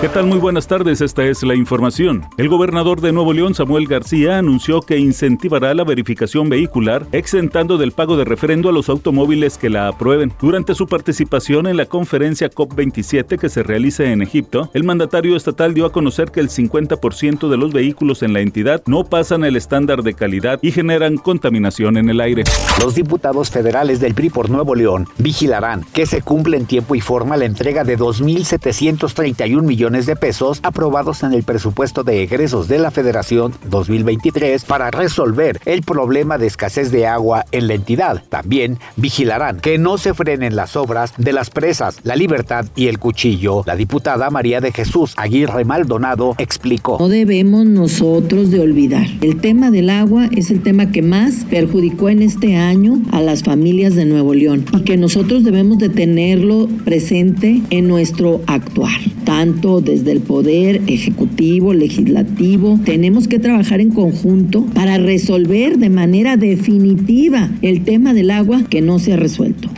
¿Qué tal? Muy buenas tardes, esta es la información. El gobernador de Nuevo León, Samuel García, anunció que incentivará la verificación vehicular, exentando del pago de refrendo a los automóviles que la aprueben. Durante su participación en la conferencia COP27 que se realiza en Egipto, el mandatario estatal dio a conocer que el 50% de los vehículos en la entidad no pasan el estándar de calidad y generan contaminación en el aire. Los diputados federales del PRI por Nuevo León vigilarán que se cumple en tiempo y forma la entrega de 2.731 millones de pesos aprobados en el presupuesto de egresos de la Federación 2023 para resolver el problema de escasez de agua en la entidad. También vigilarán que no se frenen las obras de las presas La Libertad y El Cuchillo. La diputada María de Jesús Aguirre Maldonado explicó. No debemos nosotros de olvidar. El tema del agua es el tema que más perjudicó en este año a las familias de Nuevo León y que nosotros debemos de tenerlo presente en nuestro actuar, tanto desde el poder ejecutivo, legislativo, tenemos que trabajar en conjunto para resolver de manera definitiva el tema del agua que no se ha resuelto.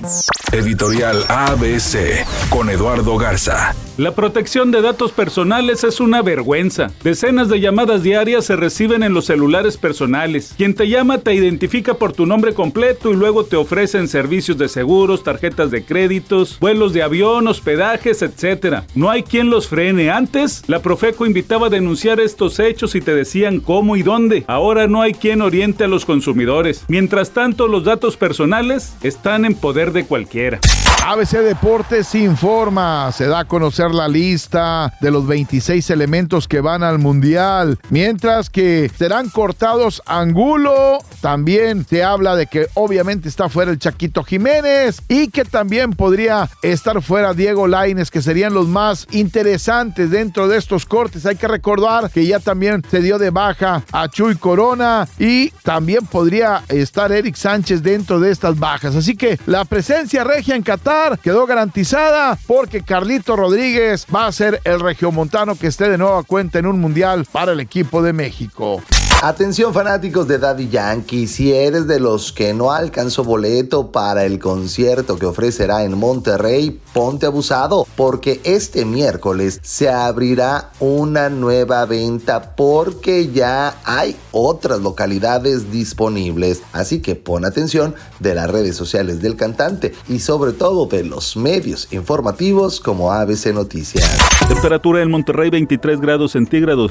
Editorial ABC con Eduardo Garza. La protección de datos personales es una vergüenza. Decenas de llamadas diarias se reciben en los celulares personales. Quien te llama te identifica por tu nombre completo y luego te ofrecen servicios de seguros, tarjetas de créditos, vuelos de avión, hospedajes, etc. No hay quien los frene. Antes, la Profeco invitaba a denunciar estos hechos y te decían cómo y dónde. Ahora no hay quien oriente a los consumidores. Mientras tanto, los datos personales están en poder de cualquiera. ABC Deportes informa, se da a conocer la lista de los 26 elementos que van al Mundial, mientras que serán cortados Angulo, también se habla de que obviamente está fuera el Chaquito Jiménez y que también podría estar fuera Diego Laines, que serían los más interesantes dentro de estos cortes. Hay que recordar que ya también se dio de baja a Chuy Corona y también podría estar Eric Sánchez dentro de estas bajas. Así que la presencia regia en Qatar quedó garantizada porque Carlito Rodríguez va a ser el regiomontano que esté de nueva cuenta en un mundial para el equipo de México. Atención fanáticos de Daddy Yankee, si eres de los que no alcanzó boleto para el concierto que ofrecerá en Monterrey, ponte abusado porque este miércoles se abrirá una nueva venta porque ya hay otras localidades disponibles. Así que pon atención de las redes sociales del cantante y sobre todo de los medios informativos como ABC Noticias. Temperatura en Monterrey 23 grados centígrados.